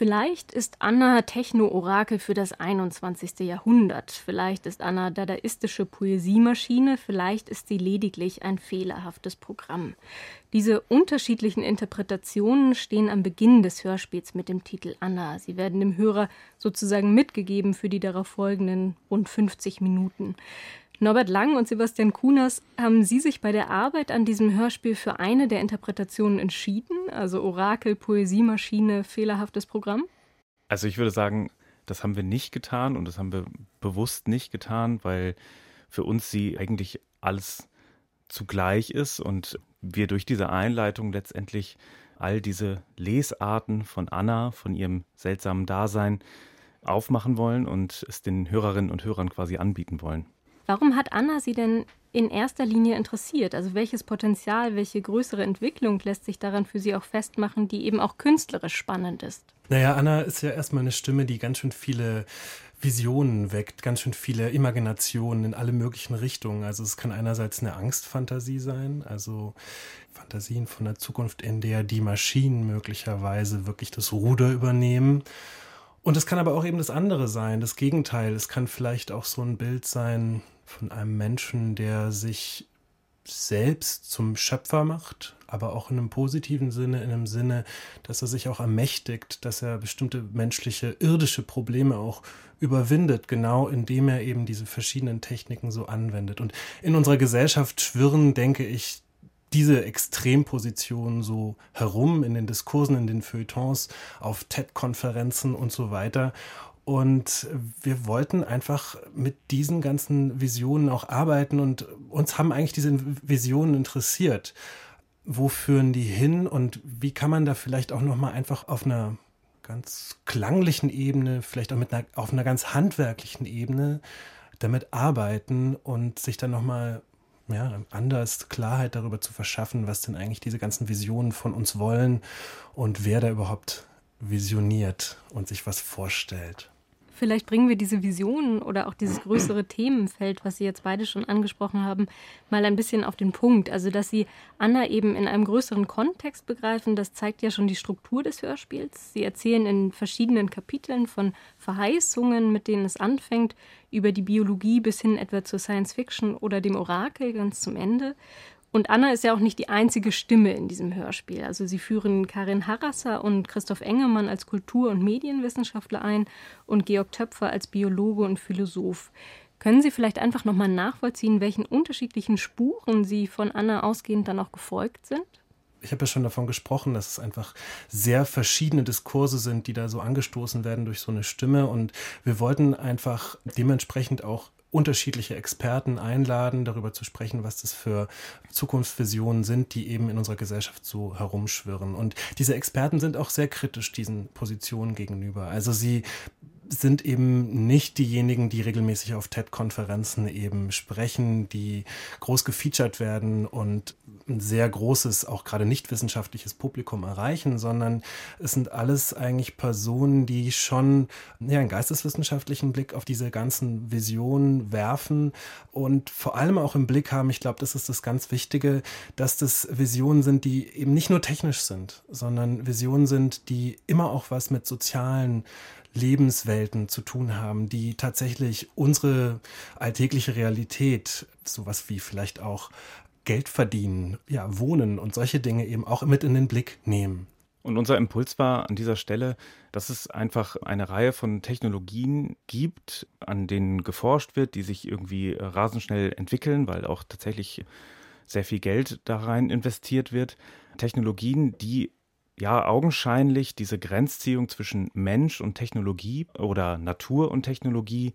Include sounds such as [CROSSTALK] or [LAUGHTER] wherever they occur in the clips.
Vielleicht ist Anna Techno-Orakel für das 21. Jahrhundert. Vielleicht ist Anna dadaistische Poesiemaschine. Vielleicht ist sie lediglich ein fehlerhaftes Programm. Diese unterschiedlichen Interpretationen stehen am Beginn des Hörspiels mit dem Titel Anna. Sie werden dem Hörer sozusagen mitgegeben für die darauf folgenden rund 50 Minuten. Norbert Lang und Sebastian Kunas, haben Sie sich bei der Arbeit an diesem Hörspiel für eine der Interpretationen entschieden? Also Orakel, Poesiemaschine, fehlerhaftes Programm? Also ich würde sagen, das haben wir nicht getan und das haben wir bewusst nicht getan, weil für uns sie eigentlich alles zugleich ist und wir durch diese Einleitung letztendlich all diese Lesarten von Anna, von ihrem seltsamen Dasein aufmachen wollen und es den Hörerinnen und Hörern quasi anbieten wollen. Warum hat Anna Sie denn in erster Linie interessiert? Also welches Potenzial, welche größere Entwicklung lässt sich daran für Sie auch festmachen, die eben auch künstlerisch spannend ist? Naja, Anna ist ja erstmal eine Stimme, die ganz schön viele Visionen weckt, ganz schön viele Imaginationen in alle möglichen Richtungen. Also es kann einerseits eine Angstfantasie sein, also Fantasien von der Zukunft, in der die Maschinen möglicherweise wirklich das Ruder übernehmen. Und es kann aber auch eben das andere sein, das Gegenteil. Es kann vielleicht auch so ein Bild sein von einem Menschen, der sich selbst zum Schöpfer macht, aber auch in einem positiven Sinne, in einem Sinne, dass er sich auch ermächtigt, dass er bestimmte menschliche, irdische Probleme auch überwindet, genau indem er eben diese verschiedenen Techniken so anwendet. Und in unserer Gesellschaft schwirren, denke ich, diese Extremposition so herum in den Diskursen, in den Feuilletons, auf TED-Konferenzen und so weiter. Und wir wollten einfach mit diesen ganzen Visionen auch arbeiten und uns haben eigentlich diese Visionen interessiert. Wo führen die hin und wie kann man da vielleicht auch nochmal einfach auf einer ganz klanglichen Ebene, vielleicht auch mit einer, auf einer ganz handwerklichen Ebene damit arbeiten und sich dann nochmal ja, anders Klarheit darüber zu verschaffen, was denn eigentlich diese ganzen Visionen von uns wollen und wer da überhaupt visioniert und sich was vorstellt. Vielleicht bringen wir diese Visionen oder auch dieses größere Themenfeld, was Sie jetzt beide schon angesprochen haben, mal ein bisschen auf den Punkt. Also, dass Sie Anna eben in einem größeren Kontext begreifen, das zeigt ja schon die Struktur des Hörspiels. Sie erzählen in verschiedenen Kapiteln von Verheißungen, mit denen es anfängt, über die Biologie bis hin etwa zur Science Fiction oder dem Orakel ganz zum Ende. Und Anna ist ja auch nicht die einzige Stimme in diesem Hörspiel. Also sie führen Karin Harasser und Christoph Engemann als Kultur- und Medienwissenschaftler ein und Georg Töpfer als Biologe und Philosoph. Können Sie vielleicht einfach nochmal nachvollziehen, welchen unterschiedlichen Spuren Sie von Anna ausgehend dann auch gefolgt sind? ich habe ja schon davon gesprochen, dass es einfach sehr verschiedene Diskurse sind, die da so angestoßen werden durch so eine Stimme. Und wir wollten einfach dementsprechend auch unterschiedliche Experten einladen, darüber zu sprechen, was das für Zukunftsvisionen sind, die eben in unserer Gesellschaft so herumschwirren. Und diese Experten sind auch sehr kritisch diesen Positionen gegenüber. Also sie sind eben nicht diejenigen, die regelmäßig auf TED-Konferenzen eben sprechen, die groß gefeatured werden und ein sehr großes, auch gerade nicht wissenschaftliches Publikum erreichen, sondern es sind alles eigentlich Personen, die schon ja, einen geisteswissenschaftlichen Blick auf diese ganzen Visionen werfen. Und vor allem auch im Blick haben, ich glaube, das ist das ganz Wichtige, dass das Visionen sind, die eben nicht nur technisch sind, sondern Visionen sind, die immer auch was mit sozialen Lebenswelten zu tun haben, die tatsächlich unsere alltägliche Realität, sowas wie vielleicht auch Geld verdienen, ja, wohnen und solche Dinge eben auch mit in den Blick nehmen. Und unser Impuls war an dieser Stelle, dass es einfach eine Reihe von Technologien gibt, an denen geforscht wird, die sich irgendwie rasend schnell entwickeln, weil auch tatsächlich sehr viel Geld da rein investiert wird. Technologien, die ja augenscheinlich diese Grenzziehung zwischen Mensch und Technologie oder Natur und Technologie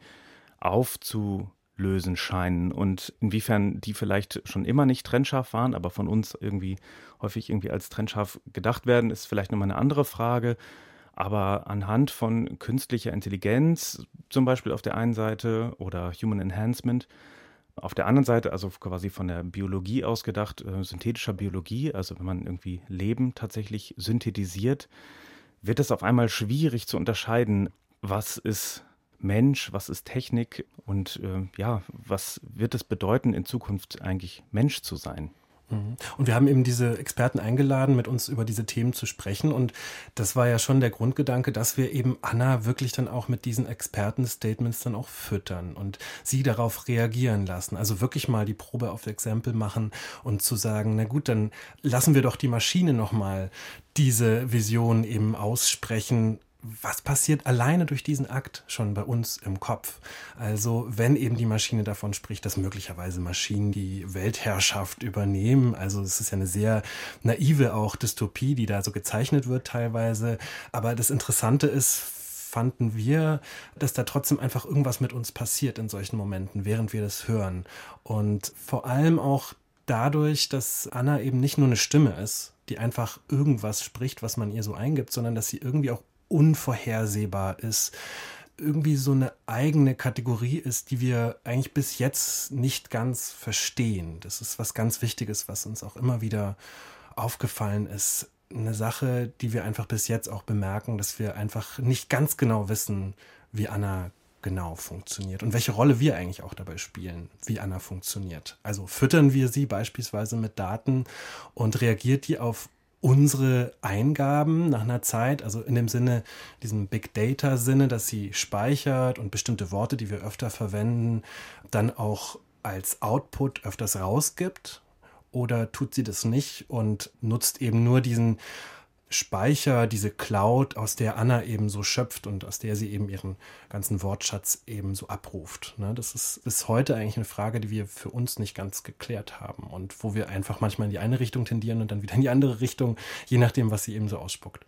aufzulösen scheinen und inwiefern die vielleicht schon immer nicht trennscharf waren, aber von uns irgendwie häufig irgendwie als trennscharf gedacht werden, ist vielleicht nochmal eine andere Frage. Aber anhand von künstlicher Intelligenz, zum Beispiel auf der einen Seite, oder Human Enhancement, auf der anderen Seite, also quasi von der Biologie ausgedacht, äh, synthetischer Biologie, also wenn man irgendwie Leben tatsächlich synthetisiert, wird es auf einmal schwierig zu unterscheiden, was ist Mensch, was ist Technik und äh, ja, was wird es bedeuten, in Zukunft eigentlich Mensch zu sein? Mhm. Und wir haben eben diese Experten eingeladen, mit uns über diese Themen zu sprechen. Und das war ja schon der Grundgedanke, dass wir eben Anna wirklich dann auch mit diesen Experten-Statements dann auch füttern und sie darauf reagieren lassen. Also wirklich mal die Probe auf Exempel machen und zu sagen, na gut, dann lassen wir doch die Maschine nochmal diese Vision eben aussprechen was passiert alleine durch diesen Akt schon bei uns im Kopf? Also wenn eben die Maschine davon spricht, dass möglicherweise Maschinen die Weltherrschaft übernehmen, also es ist ja eine sehr naive auch Dystopie, die da so gezeichnet wird teilweise. Aber das Interessante ist, fanden wir, dass da trotzdem einfach irgendwas mit uns passiert in solchen Momenten, während wir das hören. Und vor allem auch dadurch, dass Anna eben nicht nur eine Stimme ist, die einfach irgendwas spricht, was man ihr so eingibt, sondern dass sie irgendwie auch unvorhersehbar ist, irgendwie so eine eigene Kategorie ist, die wir eigentlich bis jetzt nicht ganz verstehen. Das ist was ganz Wichtiges, was uns auch immer wieder aufgefallen ist. Eine Sache, die wir einfach bis jetzt auch bemerken, dass wir einfach nicht ganz genau wissen, wie Anna genau funktioniert und welche Rolle wir eigentlich auch dabei spielen, wie Anna funktioniert. Also füttern wir sie beispielsweise mit Daten und reagiert die auf unsere Eingaben nach einer Zeit, also in dem Sinne, diesem Big Data Sinne, dass sie speichert und bestimmte Worte, die wir öfter verwenden, dann auch als Output öfters rausgibt? Oder tut sie das nicht und nutzt eben nur diesen Speicher, diese Cloud, aus der Anna eben so schöpft und aus der sie eben ihren ganzen Wortschatz eben so abruft. Ne? Das ist bis heute eigentlich eine Frage, die wir für uns nicht ganz geklärt haben und wo wir einfach manchmal in die eine Richtung tendieren und dann wieder in die andere Richtung, je nachdem, was sie eben so ausspuckt.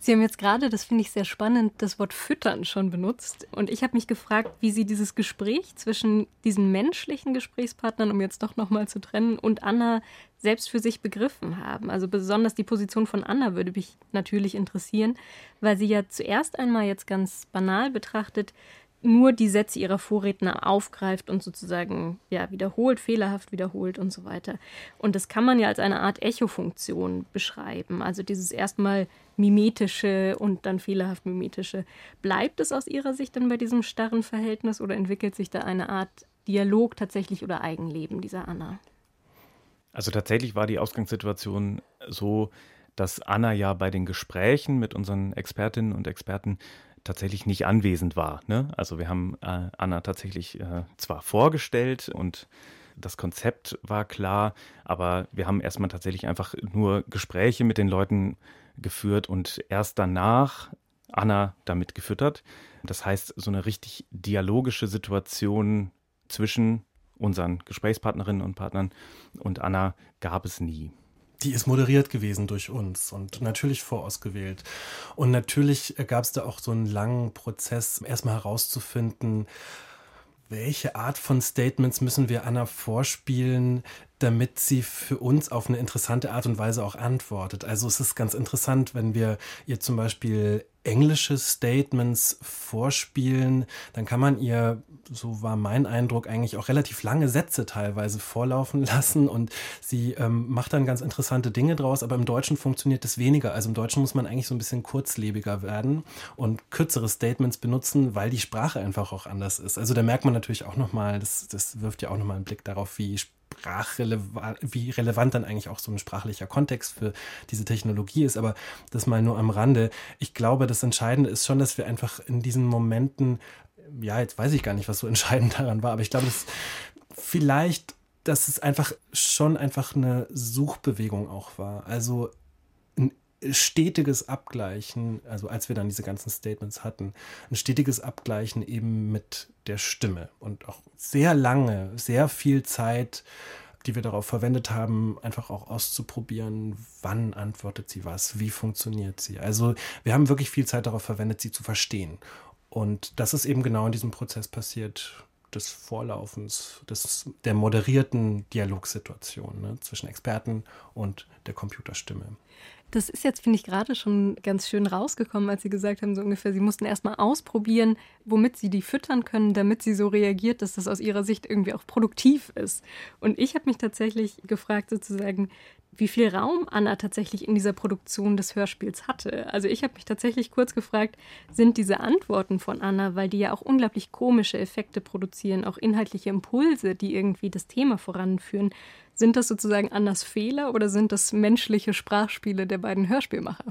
Sie haben jetzt gerade, das finde ich sehr spannend, das Wort füttern schon benutzt. Und ich habe mich gefragt, wie Sie dieses Gespräch zwischen diesen menschlichen Gesprächspartnern, um jetzt doch nochmal zu trennen, und Anna selbst für sich begriffen haben. Also besonders die Position von Anna würde mich natürlich interessieren, weil sie ja zuerst einmal jetzt ganz banal betrachtet nur die Sätze ihrer Vorredner aufgreift und sozusagen ja wiederholt, fehlerhaft wiederholt und so weiter. Und das kann man ja als eine Art Echo-Funktion beschreiben. Also dieses erstmal mimetische und dann fehlerhaft mimetische. Bleibt es aus Ihrer Sicht dann bei diesem starren Verhältnis oder entwickelt sich da eine Art Dialog tatsächlich oder Eigenleben dieser Anna? Also tatsächlich war die Ausgangssituation so, dass Anna ja bei den Gesprächen mit unseren Expertinnen und Experten tatsächlich nicht anwesend war. Ne? Also wir haben äh, Anna tatsächlich äh, zwar vorgestellt und das Konzept war klar, aber wir haben erstmal tatsächlich einfach nur Gespräche mit den Leuten geführt und erst danach Anna damit gefüttert. Das heißt, so eine richtig dialogische Situation zwischen unseren Gesprächspartnerinnen und Partnern und Anna gab es nie die ist moderiert gewesen durch uns und natürlich vorausgewählt. Und natürlich gab es da auch so einen langen Prozess, erstmal herauszufinden, welche Art von Statements müssen wir Anna vorspielen, damit sie für uns auf eine interessante Art und Weise auch antwortet. Also es ist ganz interessant, wenn wir ihr zum Beispiel englische Statements vorspielen, dann kann man ihr, so war mein Eindruck, eigentlich auch relativ lange Sätze teilweise vorlaufen [LAUGHS] lassen und sie ähm, macht dann ganz interessante Dinge draus, aber im Deutschen funktioniert das weniger. Also im Deutschen muss man eigentlich so ein bisschen kurzlebiger werden und kürzere Statements benutzen, weil die Sprache einfach auch anders ist. Also da merkt man natürlich auch nochmal, das, das wirft ja auch nochmal einen Blick darauf, wie sprachrelevant, wie relevant dann eigentlich auch so ein sprachlicher Kontext für diese Technologie ist. Aber das mal nur am Rande. Ich glaube, das Entscheidende ist schon, dass wir einfach in diesen Momenten, ja, jetzt weiß ich gar nicht, was so entscheidend [LAUGHS] daran war, aber ich glaube, dass vielleicht, dass es einfach schon einfach eine Suchbewegung auch war. Also stetiges Abgleichen, also als wir dann diese ganzen Statements hatten, ein stetiges Abgleichen eben mit der Stimme und auch sehr lange, sehr viel Zeit, die wir darauf verwendet haben, einfach auch auszuprobieren, wann antwortet sie was, wie funktioniert sie. Also wir haben wirklich viel Zeit darauf verwendet, sie zu verstehen. Und das ist eben genau in diesem Prozess passiert, des Vorlaufens, des, der moderierten Dialogsituation ne, zwischen Experten und der Computerstimme. Das ist jetzt, finde ich, gerade schon ganz schön rausgekommen, als Sie gesagt haben, so ungefähr, Sie mussten erstmal ausprobieren, womit Sie die füttern können, damit sie so reagiert, dass das aus Ihrer Sicht irgendwie auch produktiv ist. Und ich habe mich tatsächlich gefragt, sozusagen, wie viel Raum Anna tatsächlich in dieser Produktion des Hörspiels hatte. Also ich habe mich tatsächlich kurz gefragt, sind diese Antworten von Anna, weil die ja auch unglaublich komische Effekte produzieren, auch inhaltliche Impulse, die irgendwie das Thema voranführen, sind das sozusagen Annas Fehler oder sind das menschliche Sprachspiele der beiden Hörspielmacher?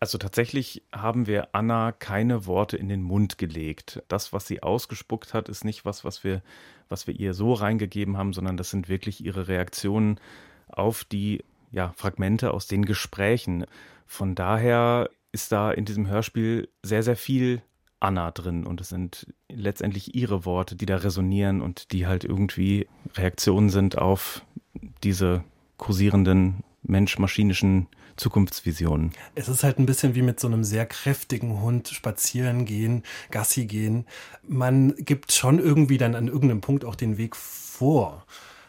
Also tatsächlich haben wir Anna keine Worte in den Mund gelegt. Das, was sie ausgespuckt hat, ist nicht was, was wir, was wir ihr so reingegeben haben, sondern das sind wirklich ihre Reaktionen auf die ja, Fragmente aus den Gesprächen. Von daher ist da in diesem Hörspiel sehr, sehr viel Anna drin und es sind letztendlich ihre Worte, die da resonieren und die halt irgendwie Reaktionen sind auf diese kursierenden mensch-maschinischen Zukunftsvisionen. Es ist halt ein bisschen wie mit so einem sehr kräftigen Hund spazieren gehen, Gassi gehen. Man gibt schon irgendwie dann an irgendeinem Punkt auch den Weg vor.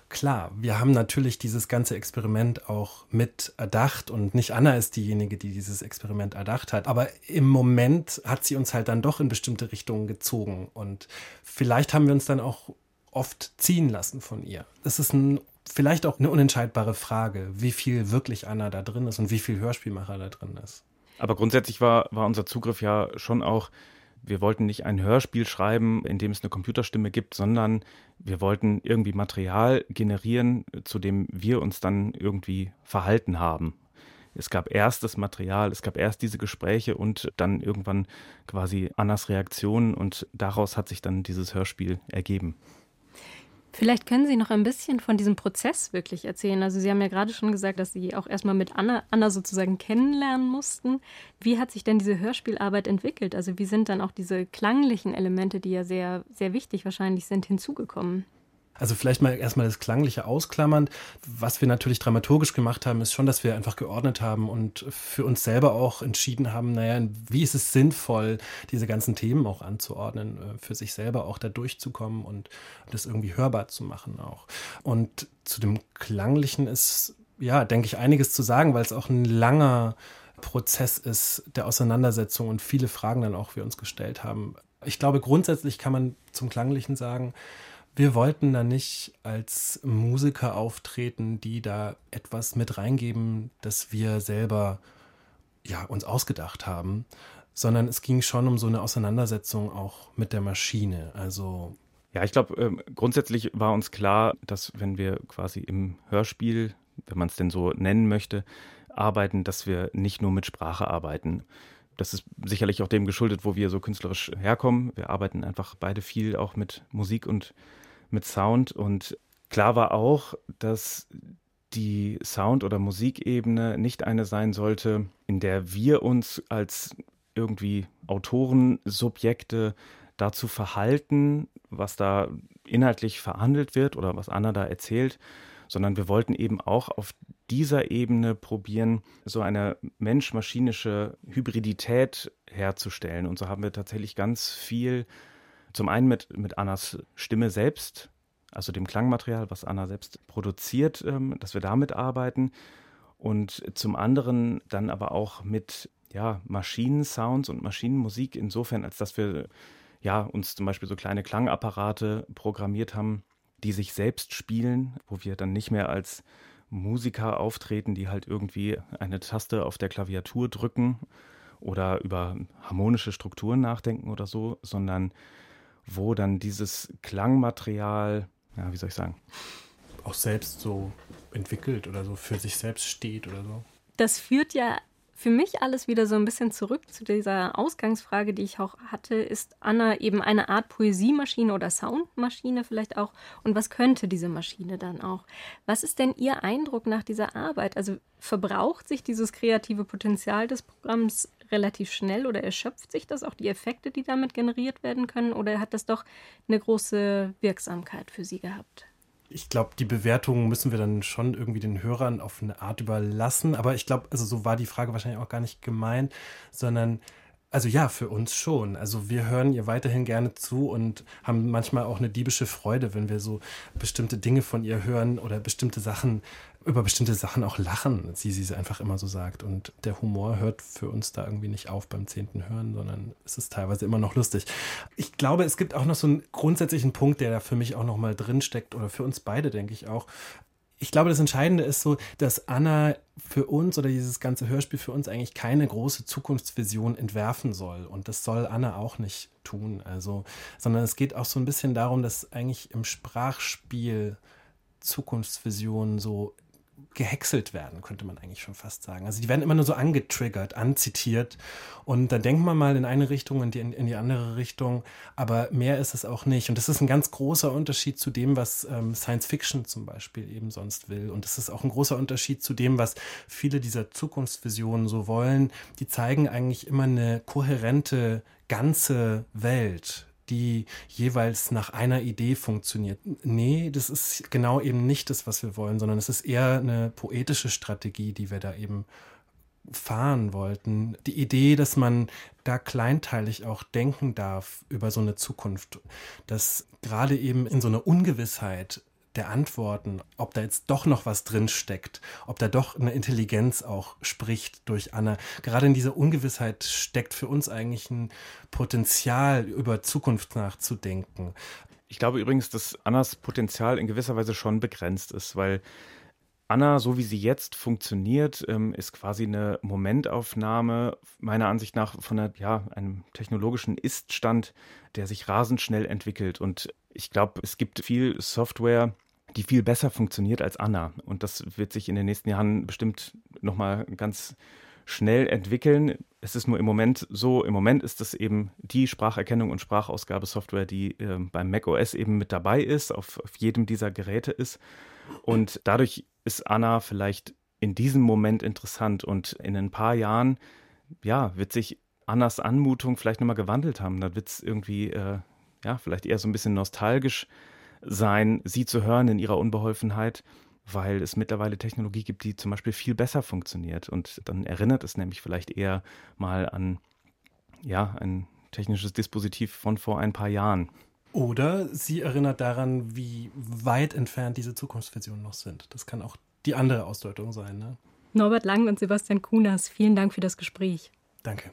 Klar, wir haben natürlich dieses ganze Experiment auch mit erdacht und nicht Anna ist diejenige, die dieses Experiment erdacht hat. Aber im Moment hat sie uns halt dann doch in bestimmte Richtungen gezogen und vielleicht haben wir uns dann auch oft ziehen lassen von ihr. Das ist ein, vielleicht auch eine unentscheidbare Frage, wie viel wirklich Anna da drin ist und wie viel Hörspielmacher da drin ist. Aber grundsätzlich war, war unser Zugriff ja schon auch wir wollten nicht ein Hörspiel schreiben, in dem es eine Computerstimme gibt, sondern wir wollten irgendwie Material generieren, zu dem wir uns dann irgendwie verhalten haben. Es gab erst das Material, es gab erst diese Gespräche und dann irgendwann quasi Annas Reaktionen und daraus hat sich dann dieses Hörspiel ergeben. Vielleicht können Sie noch ein bisschen von diesem Prozess wirklich erzählen. Also Sie haben ja gerade schon gesagt, dass Sie auch erstmal mit Anna, Anna sozusagen kennenlernen mussten. Wie hat sich denn diese Hörspielarbeit entwickelt? Also wie sind dann auch diese klanglichen Elemente, die ja sehr, sehr wichtig wahrscheinlich sind, hinzugekommen? Also vielleicht mal erstmal das Klangliche ausklammernd. Was wir natürlich dramaturgisch gemacht haben, ist schon, dass wir einfach geordnet haben und für uns selber auch entschieden haben, naja, wie ist es sinnvoll, diese ganzen Themen auch anzuordnen, äh, für sich selber auch da durchzukommen und das irgendwie hörbar zu machen auch. Und zu dem Klanglichen ist, ja, denke ich, einiges zu sagen, weil es auch ein langer Prozess ist der Auseinandersetzung und viele Fragen dann auch wir uns gestellt haben. Ich glaube, grundsätzlich kann man zum Klanglichen sagen, wir wollten da nicht als Musiker auftreten, die da etwas mit reingeben, das wir selber ja, uns ausgedacht haben, sondern es ging schon um so eine Auseinandersetzung auch mit der Maschine. Also ja, ich glaube, äh, grundsätzlich war uns klar, dass wenn wir quasi im Hörspiel, wenn man es denn so nennen möchte, arbeiten, dass wir nicht nur mit Sprache arbeiten. Das ist sicherlich auch dem geschuldet, wo wir so künstlerisch herkommen. Wir arbeiten einfach beide viel auch mit Musik und mit Sound. Und klar war auch, dass die Sound- oder Musikebene nicht eine sein sollte, in der wir uns als irgendwie Autoren, Subjekte dazu verhalten, was da inhaltlich verhandelt wird oder was Anna da erzählt, sondern wir wollten eben auch auf dieser Ebene probieren, so eine mensch-maschinische Hybridität herzustellen. Und so haben wir tatsächlich ganz viel zum einen mit, mit Annas Stimme selbst, also dem Klangmaterial, was Anna selbst produziert, ähm, dass wir damit arbeiten. Und zum anderen dann aber auch mit ja, Maschinensounds und Maschinenmusik, insofern, als dass wir ja, uns zum Beispiel so kleine Klangapparate programmiert haben, die sich selbst spielen, wo wir dann nicht mehr als Musiker auftreten, die halt irgendwie eine Taste auf der Klaviatur drücken oder über harmonische Strukturen nachdenken oder so, sondern wo dann dieses Klangmaterial, ja, wie soll ich sagen? Auch selbst so entwickelt oder so für sich selbst steht oder so. Das führt ja für mich alles wieder so ein bisschen zurück zu dieser Ausgangsfrage, die ich auch hatte. Ist Anna eben eine Art Poesiemaschine oder Soundmaschine vielleicht auch? Und was könnte diese Maschine dann auch? Was ist denn Ihr Eindruck nach dieser Arbeit? Also verbraucht sich dieses kreative Potenzial des Programms relativ schnell oder erschöpft sich das auch die Effekte, die damit generiert werden können? Oder hat das doch eine große Wirksamkeit für Sie gehabt? ich glaube, die Bewertung müssen wir dann schon irgendwie den Hörern auf eine Art überlassen. Aber ich glaube, also so war die Frage wahrscheinlich auch gar nicht gemeint, sondern also ja, für uns schon. Also wir hören ihr weiterhin gerne zu und haben manchmal auch eine diebische Freude, wenn wir so bestimmte Dinge von ihr hören oder bestimmte Sachen über bestimmte Sachen auch lachen, sie sie einfach immer so sagt. Und der Humor hört für uns da irgendwie nicht auf beim zehnten Hören, sondern es ist teilweise immer noch lustig. Ich glaube, es gibt auch noch so einen grundsätzlichen Punkt, der da für mich auch noch mal drin steckt oder für uns beide, denke ich auch. Ich glaube, das Entscheidende ist so, dass Anna für uns oder dieses ganze Hörspiel für uns eigentlich keine große Zukunftsvision entwerfen soll. Und das soll Anna auch nicht tun. Also, sondern es geht auch so ein bisschen darum, dass eigentlich im Sprachspiel Zukunftsvisionen so gehäckselt werden, könnte man eigentlich schon fast sagen. Also die werden immer nur so angetriggert, anzitiert und dann denkt man mal in eine Richtung und in, die andere Richtung, aber mehr ist es auch nicht. Und das ist ein ganz großer Unterschied zu dem, was ähm, Science Fiction zum Beispiel eben sonst will. Und das ist auch ein großer Unterschied zu dem, was viele dieser Zukunftsvisionen so wollen. Die zeigen eigentlich immer eine kohärente ganze Welt, die jeweils nach einer Idee funktioniert. Nee, das ist genau eben nicht das, was wir wollen, sondern es ist eher eine poetische Strategie, die wir da eben fahren wollten. Die Idee, dass man da kleinteilig auch denken darf über so eine Zukunft, dass gerade eben in so einer Ungewissheit der Antworten, ob da jetzt doch noch was drin steckt, ob da doch eine Intelligenz auch spricht durch Anna. Gerade in dieser Ungewissheit steckt für uns eigentlich ein Potenzial, über Zukunft nachzudenken. Ich glaube übrigens, dass Annas Potenzial in gewisser Weise schon begrenzt ist, weil Anna, so wie sie jetzt funktioniert, ähm, ist quasi eine Momentaufnahme, meiner Ansicht nach, von einer, ja, einem technologischen Iststand, der sich rasend schnell entwickelt. Und ich glaube, es gibt viel Software, die viel besser funktioniert als Anna. Und das wird sich in den nächsten Jahren bestimmt nochmal ganz schnell entwickeln. Es ist nur im Moment so, im Moment ist es eben die Spracherkennung und Sprachausgabesoftware, die äh, beim macOS eben mit dabei ist, auf, auf jedem dieser Geräte ist. Und dadurch ist Anna vielleicht in diesem Moment interessant und in ein paar Jahren, ja, wird sich Annas Anmutung vielleicht nochmal gewandelt haben. Da wird es irgendwie, äh, ja, vielleicht eher so ein bisschen nostalgisch sein, sie zu hören in ihrer Unbeholfenheit, weil es mittlerweile Technologie gibt, die zum Beispiel viel besser funktioniert. Und dann erinnert es nämlich vielleicht eher mal an, ja, ein technisches Dispositiv von vor ein paar Jahren. Oder sie erinnert daran, wie weit entfernt diese Zukunftsvisionen noch sind. Das kann auch die andere Ausdeutung sein. Ne? Norbert Lang und Sebastian Kunas, vielen Dank für das Gespräch. Danke.